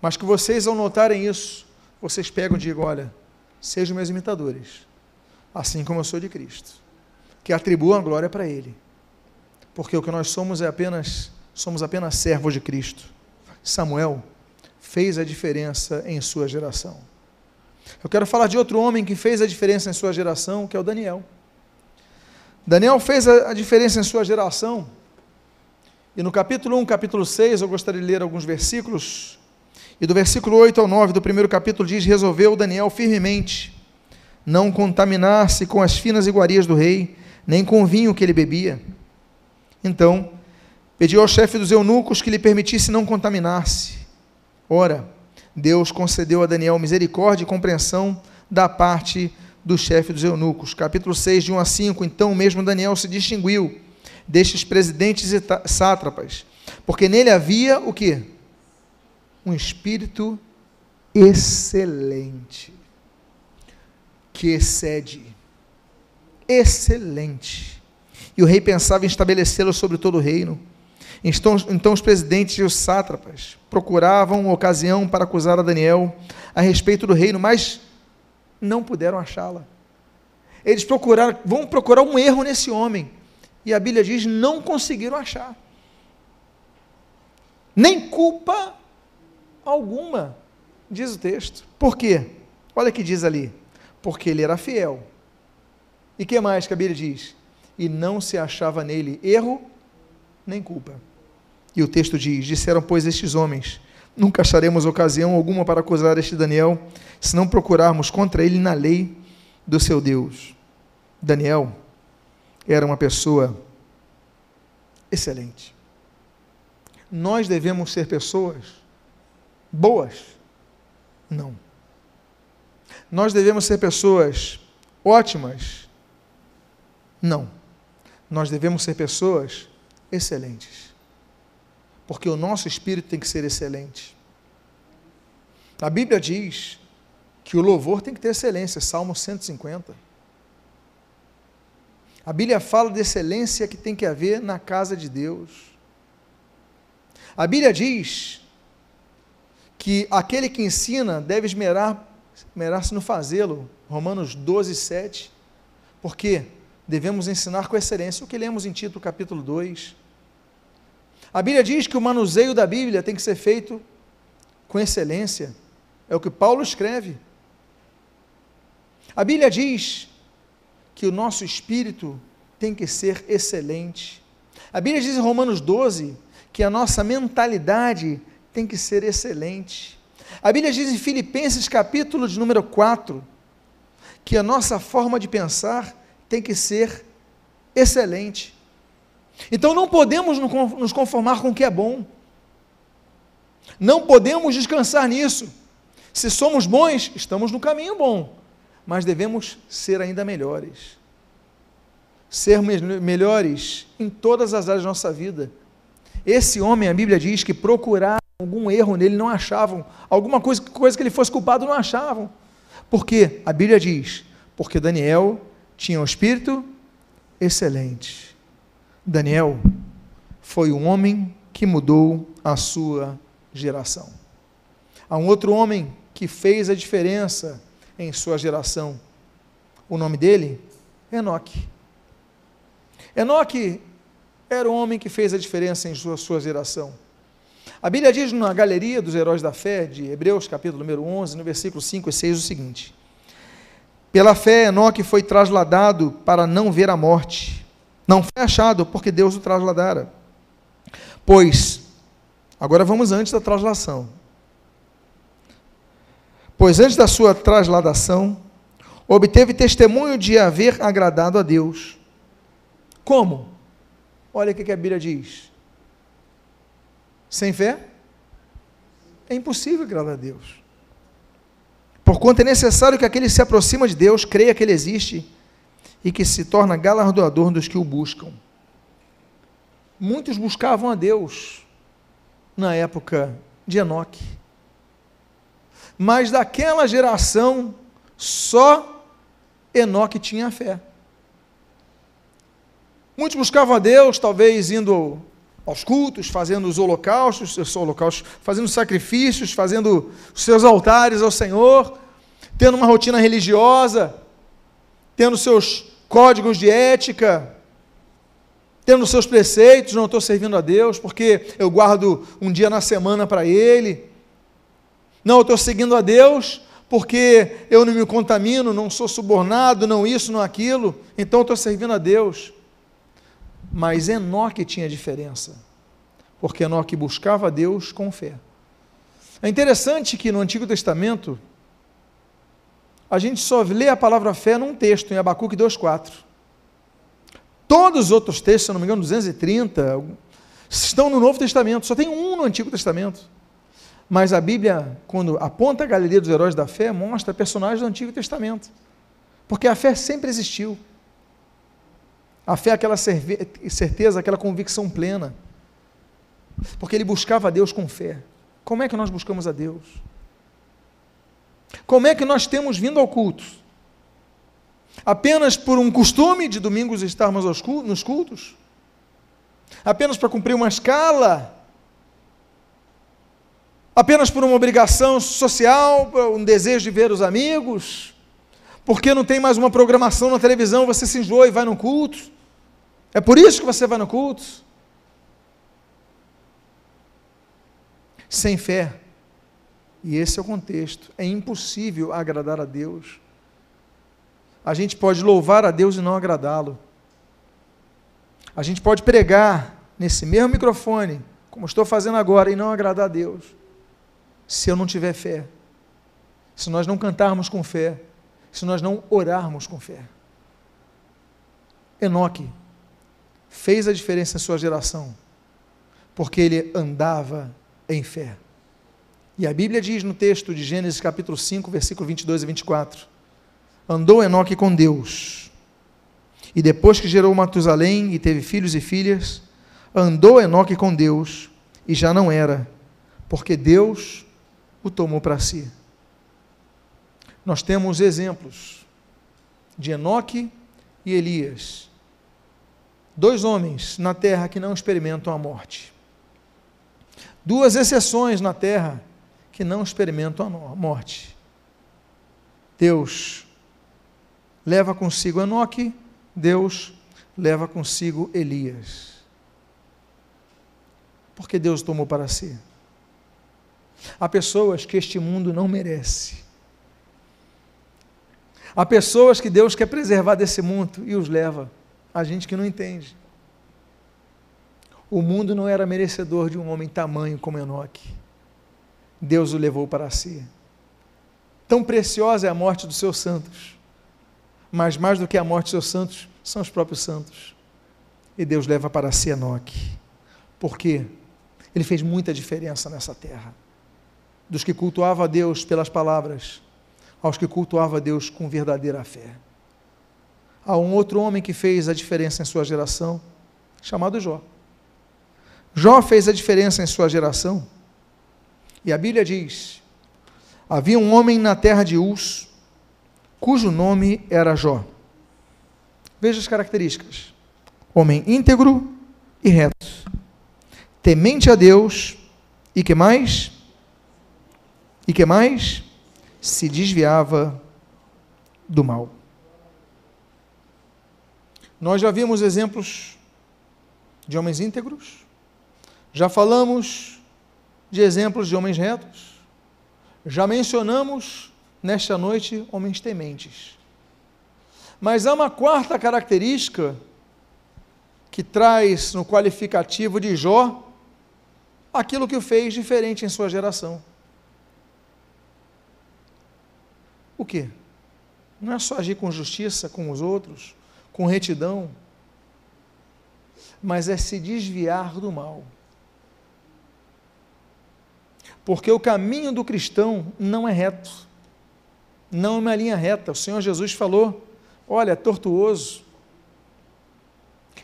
Mas que vocês, ao notarem isso, vocês pegam e digam: olha, sejam meus imitadores, assim como eu sou de Cristo. Que atribuam a glória para Ele. Porque o que nós somos é apenas, somos apenas servos de Cristo. Samuel fez a diferença em sua geração. Eu quero falar de outro homem que fez a diferença em sua geração, que é o Daniel. Daniel fez a diferença em sua geração. E no capítulo 1, capítulo 6, eu gostaria de ler alguns versículos e do versículo 8 ao 9 do primeiro capítulo diz: Resolveu Daniel firmemente não contaminar-se com as finas iguarias do rei, nem com o vinho que ele bebia. Então, pediu ao chefe dos eunucos que lhe permitisse não contaminar-se. Ora, Deus concedeu a Daniel misericórdia e compreensão da parte do chefe dos eunucos. Capítulo 6, de 1 a 5. Então, mesmo Daniel se distinguiu destes presidentes e sátrapas, porque nele havia o que? um espírito excelente, que excede, excelente. E o rei pensava em estabelecê-lo sobre todo o reino. Então, então os presidentes e os sátrapas procuravam ocasião para acusar a Daniel a respeito do reino, mas não puderam achá-la. Eles procuraram, vão procurar um erro nesse homem. E a Bíblia diz: não conseguiram achar. Nem culpa alguma, diz o texto. Por quê? Olha o que diz ali. Porque ele era fiel. E que mais que a Bíblia diz? E não se achava nele erro nem culpa. E o texto diz: Disseram, pois, estes homens: Nunca acharemos ocasião alguma para acusar este Daniel, se não procurarmos contra ele na lei do seu Deus. Daniel era uma pessoa excelente. Nós devemos ser pessoas boas? Não. Nós devemos ser pessoas ótimas? Não. Nós devemos ser pessoas excelentes. Porque o nosso espírito tem que ser excelente. A Bíblia diz que o louvor tem que ter excelência, Salmo 150. A Bíblia fala de excelência que tem que haver na casa de Deus. A Bíblia diz que aquele que ensina deve esmerar, esmerar-se no fazê-lo. Romanos 12, 7. Porque devemos ensinar com excelência o que lemos em Tito capítulo 2. A Bíblia diz que o manuseio da Bíblia tem que ser feito com excelência. É o que Paulo escreve. A Bíblia diz que o nosso espírito tem que ser excelente. A Bíblia diz em Romanos 12 que a nossa mentalidade tem que ser excelente. A Bíblia diz em Filipenses, capítulo de número 4, que a nossa forma de pensar tem que ser excelente. Então não podemos nos conformar com o que é bom. Não podemos descansar nisso. Se somos bons, estamos no caminho bom, mas devemos ser ainda melhores. Ser melhores em todas as áreas da nossa vida. Esse homem, a Bíblia diz que procurar algum erro nele, não achavam. Alguma coisa, coisa que ele fosse culpado, não achavam. Por quê? A Bíblia diz: porque Daniel tinha um espírito excelente. Daniel foi um homem que mudou a sua geração. Há um outro homem que fez a diferença em sua geração. O nome dele? Enoque. Enoque era o homem que fez a diferença em sua, sua geração. A Bíblia diz na galeria dos heróis da fé, de Hebreus, capítulo número 11, no versículo 5 e 6, o seguinte: Pela fé, Enoque foi trasladado para não ver a morte. Não foi achado, porque Deus o trasladara. Pois, agora vamos antes da traslação. Pois antes da sua trasladação, obteve testemunho de haver agradado a Deus. Como? Olha o que a Bíblia diz. Sem fé? É impossível agradar a Deus. Porquanto é necessário que aquele que se aproxima de Deus creia que Ele existe e que se torna galardoador dos que o buscam. muitos buscavam a Deus na época de Enoque. Mas daquela geração, só Enoque tinha fé. Muitos buscavam a Deus, talvez indo aos cultos, fazendo os holocaustos, seus holocaustos, fazendo sacrifícios, fazendo os seus altares ao Senhor, tendo uma rotina religiosa, tendo seus códigos de ética, tendo seus preceitos, não estou servindo a Deus porque eu guardo um dia na semana para Ele. Não, eu estou seguindo a Deus porque eu não me contamino, não sou subornado, não isso, não aquilo, então estou servindo a Deus. Mas Enoque tinha diferença, porque Enoque buscava Deus com fé. É interessante que no Antigo Testamento, a gente só lê a palavra fé num texto, em Abacuque 2,4. Todos os outros textos, se não me engano, 230, estão no Novo Testamento, só tem um no Antigo Testamento. Mas a Bíblia, quando aponta a galeria dos heróis da fé, mostra personagens do Antigo Testamento. Porque a fé sempre existiu. A fé é aquela certeza, aquela convicção plena. Porque ele buscava a Deus com fé. Como é que nós buscamos a Deus? Como é que nós temos vindo ao culto? Apenas por um costume de domingos estarmos nos cultos? Apenas para cumprir uma escala? Apenas por uma obrigação social, um desejo de ver os amigos? Porque não tem mais uma programação na televisão, você se enjoa e vai no culto? É por isso que você vai no culto? Sem fé. E esse é o contexto. É impossível agradar a Deus. A gente pode louvar a Deus e não agradá-lo. A gente pode pregar nesse mesmo microfone, como estou fazendo agora, e não agradar a Deus, se eu não tiver fé. Se nós não cantarmos com fé, se nós não orarmos com fé. Enoque fez a diferença em sua geração, porque ele andava em fé. E a Bíblia diz no texto de Gênesis capítulo 5, versículo 22 e 24: Andou Enoque com Deus. E depois que gerou Matusalém e teve filhos e filhas, andou Enoque com Deus e já não era, porque Deus o tomou para si. Nós temos exemplos de Enoque e Elias, dois homens na terra que não experimentam a morte. Duas exceções na terra que não experimentam a morte. Deus leva consigo Enoque, Deus leva consigo Elias. Porque Deus tomou para si. Há pessoas que este mundo não merece. Há pessoas que Deus quer preservar desse mundo e os leva. A gente que não entende. O mundo não era merecedor de um homem tamanho como Enoque. Deus o levou para si. Tão preciosa é a morte dos seus santos, mas mais do que a morte dos seus santos, são os próprios santos. E Deus leva para si Enoque. Por quê? Ele fez muita diferença nessa terra. Dos que cultuavam a Deus pelas palavras, aos que cultuavam a Deus com verdadeira fé. Há um outro homem que fez a diferença em sua geração, chamado Jó. Jó fez a diferença em sua geração e a Bíblia diz: havia um homem na terra de Uz, cujo nome era Jó. Veja as características: homem íntegro e reto, temente a Deus, e que mais? E que mais? Se desviava do mal. Nós já vimos exemplos de homens íntegros, já falamos de exemplos de homens retos. Já mencionamos nesta noite homens tementes. Mas há uma quarta característica que traz no qualificativo de Jó aquilo que o fez diferente em sua geração. O que? Não é só agir com justiça com os outros, com retidão, mas é se desviar do mal. Porque o caminho do cristão não é reto, não é uma linha reta. O Senhor Jesus falou: olha, é tortuoso.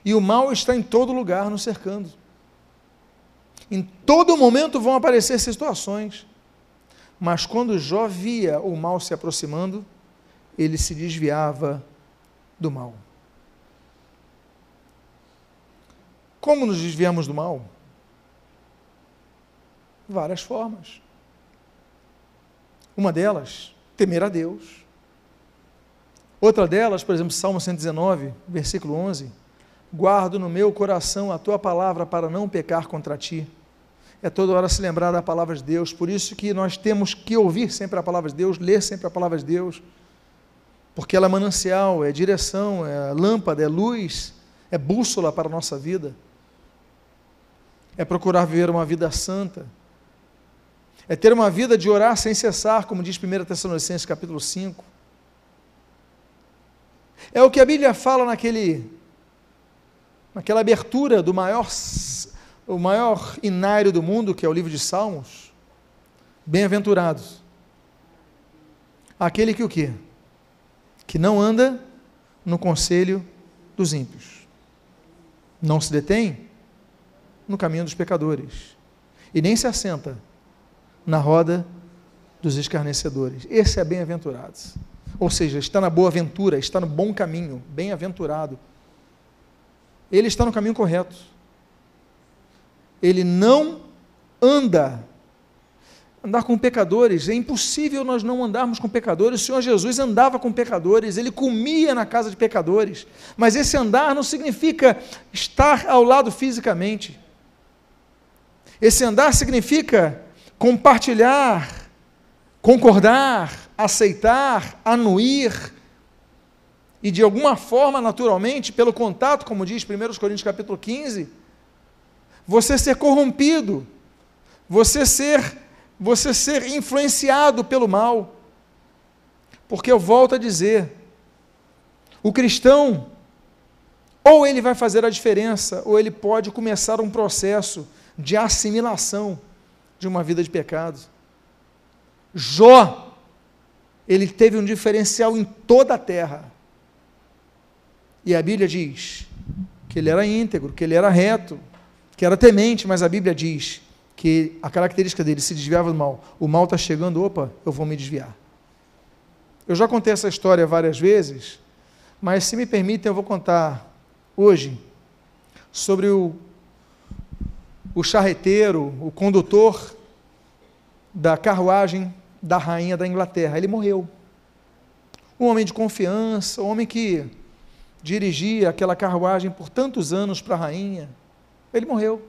E o mal está em todo lugar nos cercando. Em todo momento vão aparecer situações. Mas quando Jó via o mal se aproximando, ele se desviava do mal. Como nos desviamos do mal? Várias formas. Uma delas, temer a Deus. Outra delas, por exemplo, Salmo 119, versículo 11: Guardo no meu coração a tua palavra para não pecar contra ti. É toda hora se lembrar da palavra de Deus, por isso que nós temos que ouvir sempre a palavra de Deus, ler sempre a palavra de Deus, porque ela é manancial, é direção, é lâmpada, é luz, é bússola para a nossa vida. É procurar viver uma vida santa. É ter uma vida de orar sem cessar, como diz 1 Tessalonicenses capítulo 5. É o que a Bíblia fala naquele, naquela abertura do maior, o maior inário do mundo, que é o livro de Salmos. Bem-aventurados. Aquele que o quê? Que não anda no conselho dos ímpios. Não se detém no caminho dos pecadores. E nem se assenta na roda dos escarnecedores. Esse é bem-aventurado. Ou seja, está na boa aventura, está no bom caminho, bem-aventurado. Ele está no caminho correto. Ele não anda. Andar com pecadores, é impossível nós não andarmos com pecadores. O Senhor Jesus andava com pecadores, ele comia na casa de pecadores. Mas esse andar não significa estar ao lado fisicamente. Esse andar significa compartilhar, concordar, aceitar, anuir, e de alguma forma, naturalmente, pelo contato, como diz 1 Coríntios capítulo 15, você ser corrompido, você ser, você ser influenciado pelo mal. Porque eu volto a dizer, o cristão, ou ele vai fazer a diferença, ou ele pode começar um processo de assimilação de uma vida de pecado. Jó ele teve um diferencial em toda a terra. E a Bíblia diz que ele era íntegro, que ele era reto, que era temente, mas a Bíblia diz que a característica dele se desviava do mal. O mal está chegando, opa, eu vou me desviar. Eu já contei essa história várias vezes, mas se me permitem, eu vou contar hoje sobre o, o charreteiro, o condutor da carruagem da rainha da Inglaterra. Ele morreu. Um homem de confiança, um homem que dirigia aquela carruagem por tantos anos para a rainha. Ele morreu.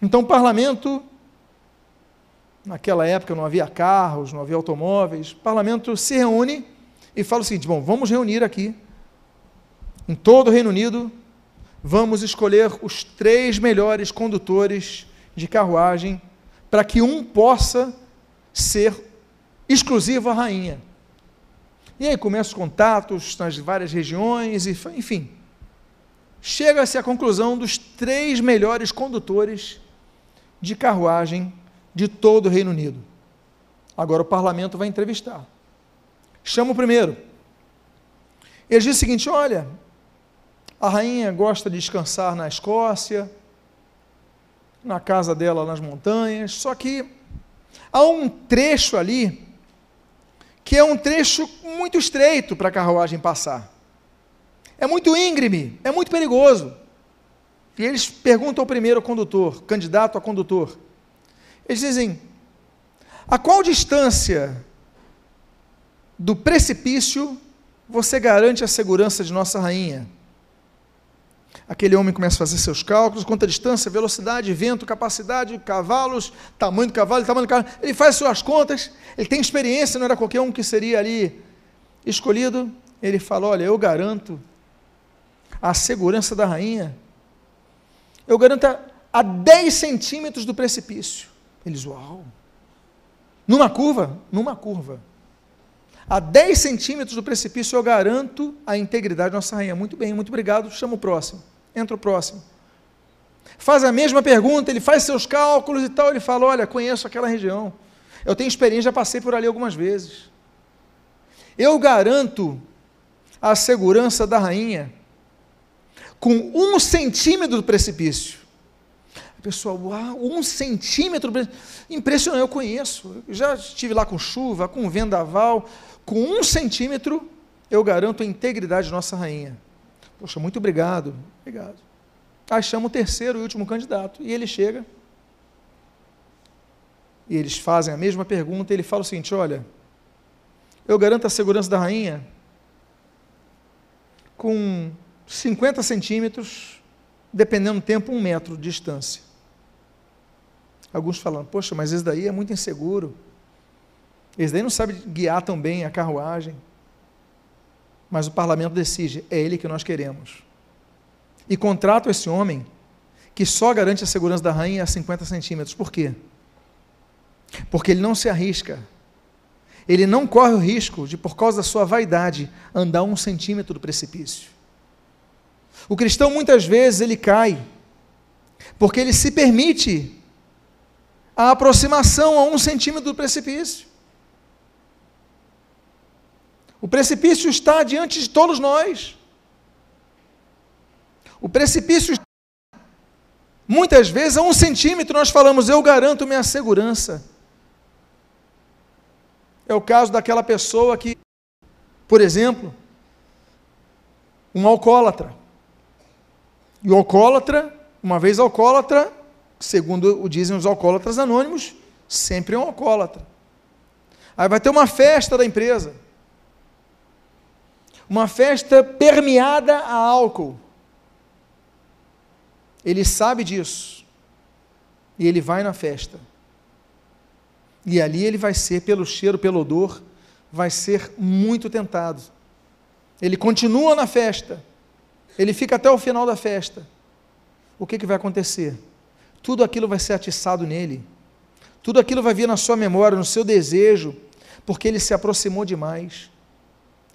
Então o parlamento, naquela época não havia carros, não havia automóveis, o parlamento se reúne e fala o seguinte: bom, vamos reunir aqui, em todo o Reino Unido, vamos escolher os três melhores condutores de carruagem para que um possa ser exclusivo à rainha. E aí começam os contatos nas várias regiões, e, enfim. Chega-se à conclusão dos três melhores condutores de carruagem de todo o Reino Unido. Agora o parlamento vai entrevistar. Chama o primeiro. Ele diz o seguinte: olha, a rainha gosta de descansar na Escócia, na casa dela nas montanhas, só que há um trecho ali que é um trecho muito estreito para a carruagem passar. É muito íngreme, é muito perigoso. E eles perguntam ao primeiro condutor, candidato a condutor. Eles dizem: a qual distância do precipício você garante a segurança de nossa rainha? Aquele homem começa a fazer seus cálculos, quanto a distância, velocidade, vento, capacidade, cavalos, tamanho do cavalo, tamanho do cavalo. Ele faz suas contas, ele tem experiência, não era qualquer um que seria ali escolhido. Ele fala: Olha, eu garanto a segurança da rainha, eu garanto a, a 10 centímetros do precipício. Eles, uau! Numa curva? Numa curva. A 10 centímetros do precipício eu garanto a integridade da nossa rainha. Muito bem, muito obrigado. Chama o próximo. Entra o próximo. Faz a mesma pergunta, ele faz seus cálculos e tal. Ele fala: Olha, conheço aquela região. Eu tenho experiência, já passei por ali algumas vezes. Eu garanto a segurança da rainha com um centímetro do precipício. A pessoa, uau, um centímetro, impressionante, eu conheço, eu já estive lá com chuva, com vendaval, com um centímetro, eu garanto a integridade de nossa rainha. Poxa, muito obrigado, obrigado. Aí chama o terceiro e último candidato, e ele chega, e eles fazem a mesma pergunta, e ele fala o seguinte: olha, eu garanto a segurança da rainha com 50 centímetros, dependendo do tempo, um metro de distância. Alguns falam, poxa, mas esse daí é muito inseguro. Esse daí não sabe guiar tão bem a carruagem. Mas o parlamento decide, é ele que nós queremos. E contrato esse homem que só garante a segurança da rainha a 50 centímetros. Por quê? Porque ele não se arrisca. Ele não corre o risco de, por causa da sua vaidade, andar um centímetro do precipício. O cristão muitas vezes ele cai, porque ele se permite a aproximação a um centímetro do precipício. O precipício está diante de todos nós. O precipício Muitas vezes, a um centímetro, nós falamos, eu garanto minha segurança. É o caso daquela pessoa que, por exemplo, um alcoólatra. E o alcoólatra, uma vez alcoólatra, segundo o dizem os alcoólatras anônimos, sempre é um alcoólatra. Aí vai ter uma festa da empresa. Uma festa permeada a álcool. Ele sabe disso. E ele vai na festa. E ali ele vai ser, pelo cheiro, pelo odor, vai ser muito tentado. Ele continua na festa ele fica até o final da festa. O que, que vai acontecer? Tudo aquilo vai ser atiçado nele. Tudo aquilo vai vir na sua memória, no seu desejo, porque ele se aproximou demais.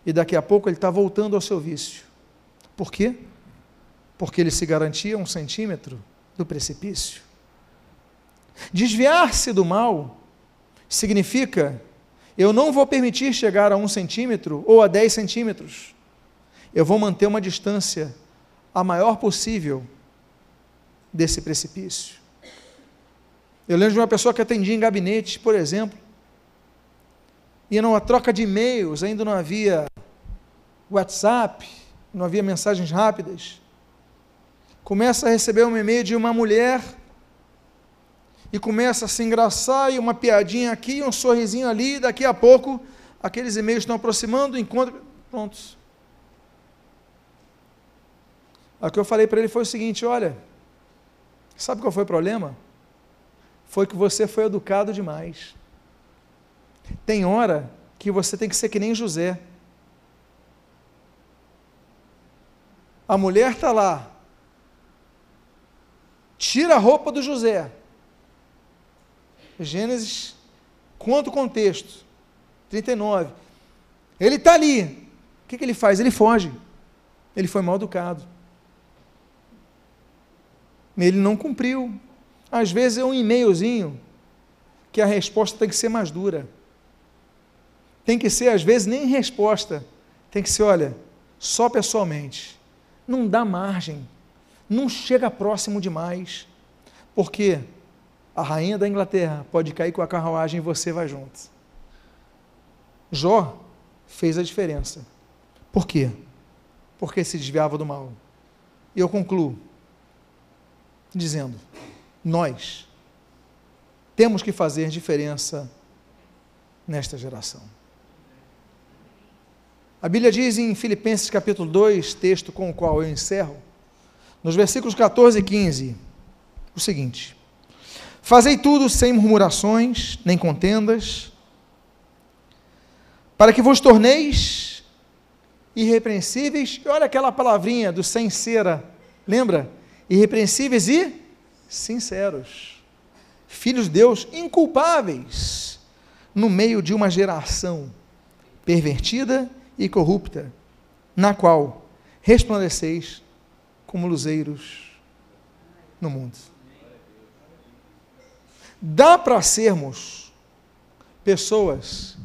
E daqui a pouco ele está voltando ao seu vício. Por quê? Porque ele se garantia um centímetro do precipício. Desviar-se do mal significa eu não vou permitir chegar a um centímetro ou a dez centímetros eu vou manter uma distância a maior possível desse precipício. Eu lembro de uma pessoa que atendia em gabinete, por exemplo, e numa troca de e-mails, ainda não havia WhatsApp, não havia mensagens rápidas. Começa a receber um e-mail de uma mulher e começa a se engraçar e uma piadinha aqui, um sorrisinho ali, e daqui a pouco aqueles e-mails estão aproximando, encontro, prontos. O que eu falei para ele foi o seguinte: olha, sabe qual foi o problema? Foi que você foi educado demais. Tem hora que você tem que ser que nem José. A mulher está lá, tira a roupa do José. Gênesis, conta o contexto. 39. Ele está ali. O que, que ele faz? Ele foge. Ele foi mal educado ele não cumpriu. Às vezes é um e-mailzinho que a resposta tem que ser mais dura. Tem que ser, às vezes, nem resposta. Tem que ser, olha, só pessoalmente. Não dá margem. Não chega próximo demais. Porque a rainha da Inglaterra pode cair com a carruagem e você vai junto. Jó fez a diferença. Por quê? Porque se desviava do mal. E eu concluo dizendo: nós temos que fazer diferença nesta geração. A Bíblia diz em Filipenses capítulo 2, texto com o qual eu encerro, nos versículos 14 e 15, o seguinte: Fazei tudo sem murmurações, nem contendas, para que vos torneis irrepreensíveis. E olha aquela palavrinha do sem cera, lembra? irrepreensíveis e sinceros, filhos de Deus inculpáveis, no meio de uma geração pervertida e corrupta, na qual resplandeceis como luzeiros no mundo. Dá para sermos pessoas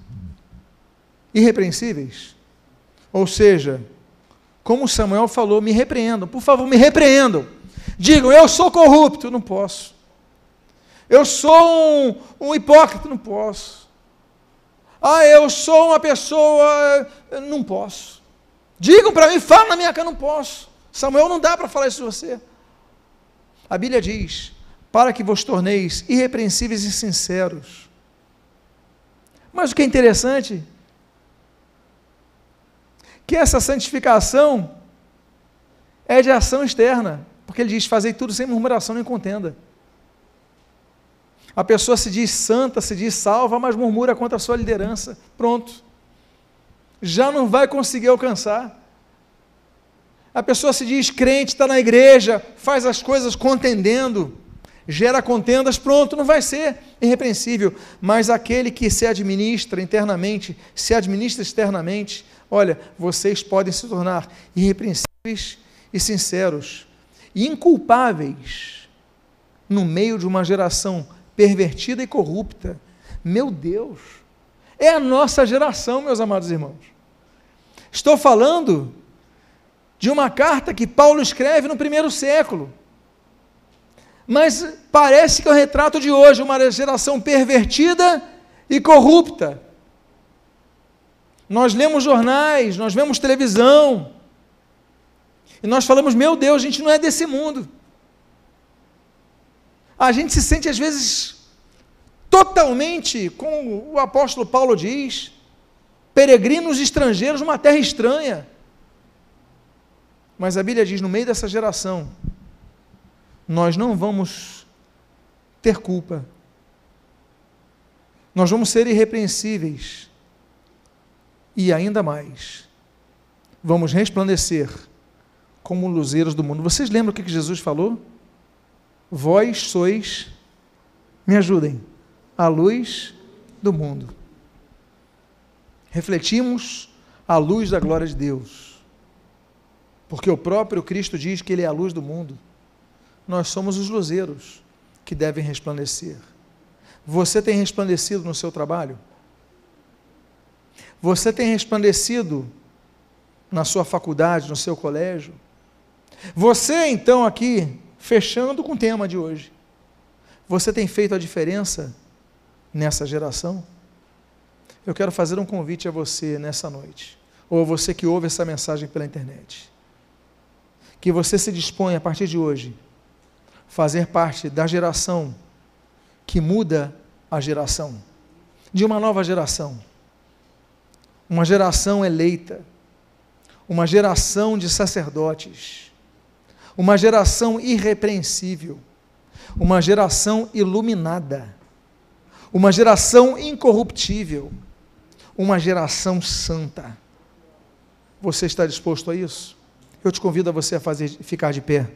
irrepreensíveis, ou seja, como Samuel falou, me repreendam, por favor, me repreendam. Digam, eu sou corrupto, não posso. Eu sou um, um hipócrita, não posso. Ah, eu sou uma pessoa, não posso. Digam para mim, falam na minha cara, não posso. Samuel, não dá para falar isso de você. A Bíblia diz: para que vos torneis irrepreensíveis e sinceros. Mas o que é interessante, que essa santificação é de ação externa, porque ele diz: fazei tudo sem murmuração nem contenda. A pessoa se diz santa, se diz salva, mas murmura contra a sua liderança. Pronto. Já não vai conseguir alcançar. A pessoa se diz crente, está na igreja, faz as coisas contendendo, gera contendas, pronto, não vai ser irrepreensível. Mas aquele que se administra internamente, se administra externamente, olha, vocês podem se tornar irrepreensíveis e sinceros, e inculpáveis no meio de uma geração pervertida e corrupta. Meu Deus, é a nossa geração, meus amados irmãos. Estou falando de uma carta que Paulo escreve no primeiro século. Mas parece que é o retrato de hoje, uma geração pervertida e corrupta. Nós lemos jornais, nós vemos televisão, e nós falamos: meu Deus, a gente não é desse mundo. A gente se sente às vezes totalmente, como o apóstolo Paulo diz, peregrinos estrangeiros numa terra estranha. Mas a Bíblia diz: no meio dessa geração, nós não vamos ter culpa, nós vamos ser irrepreensíveis e ainda mais, vamos resplandecer como luzeiros do mundo. Vocês lembram o que Jesus falou? Vós sois, me ajudem, a luz do mundo. Refletimos a luz da glória de Deus. Porque o próprio Cristo diz que Ele é a luz do mundo. Nós somos os luzeiros que devem resplandecer. Você tem resplandecido no seu trabalho? Você tem resplandecido na sua faculdade, no seu colégio? Você, então, aqui, fechando com o tema de hoje, você tem feito a diferença nessa geração? Eu quero fazer um convite a você nessa noite, ou a você que ouve essa mensagem pela internet. Que você se dispõe a partir de hoje fazer parte da geração que muda a geração, de uma nova geração, uma geração eleita, uma geração de sacerdotes, uma geração irrepreensível, uma geração iluminada, uma geração incorruptível, uma geração santa. Você está disposto a isso? eu te convido a você a fazer, ficar de pé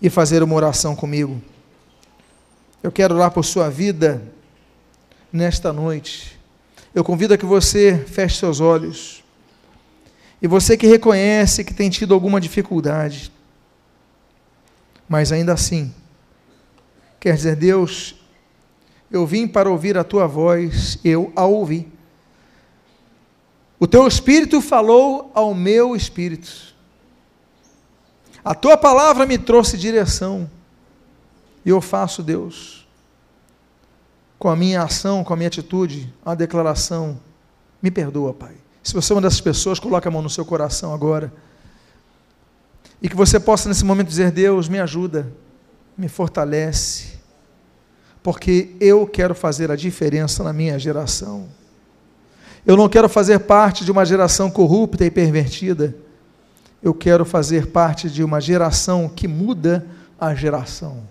e fazer uma oração comigo. Eu quero orar por sua vida nesta noite. Eu convido a que você feche seus olhos. E você que reconhece que tem tido alguma dificuldade, mas ainda assim, quer dizer, Deus, eu vim para ouvir a tua voz, eu a ouvi. O teu espírito falou ao meu espírito. A tua palavra me trouxe direção. E eu faço, Deus, com a minha ação, com a minha atitude, a declaração. Me perdoa, Pai. Se você é uma dessas pessoas, coloque a mão no seu coração agora. E que você possa, nesse momento, dizer: Deus, me ajuda, me fortalece, porque eu quero fazer a diferença na minha geração. Eu não quero fazer parte de uma geração corrupta e pervertida eu quero fazer parte de uma geração que muda a geração.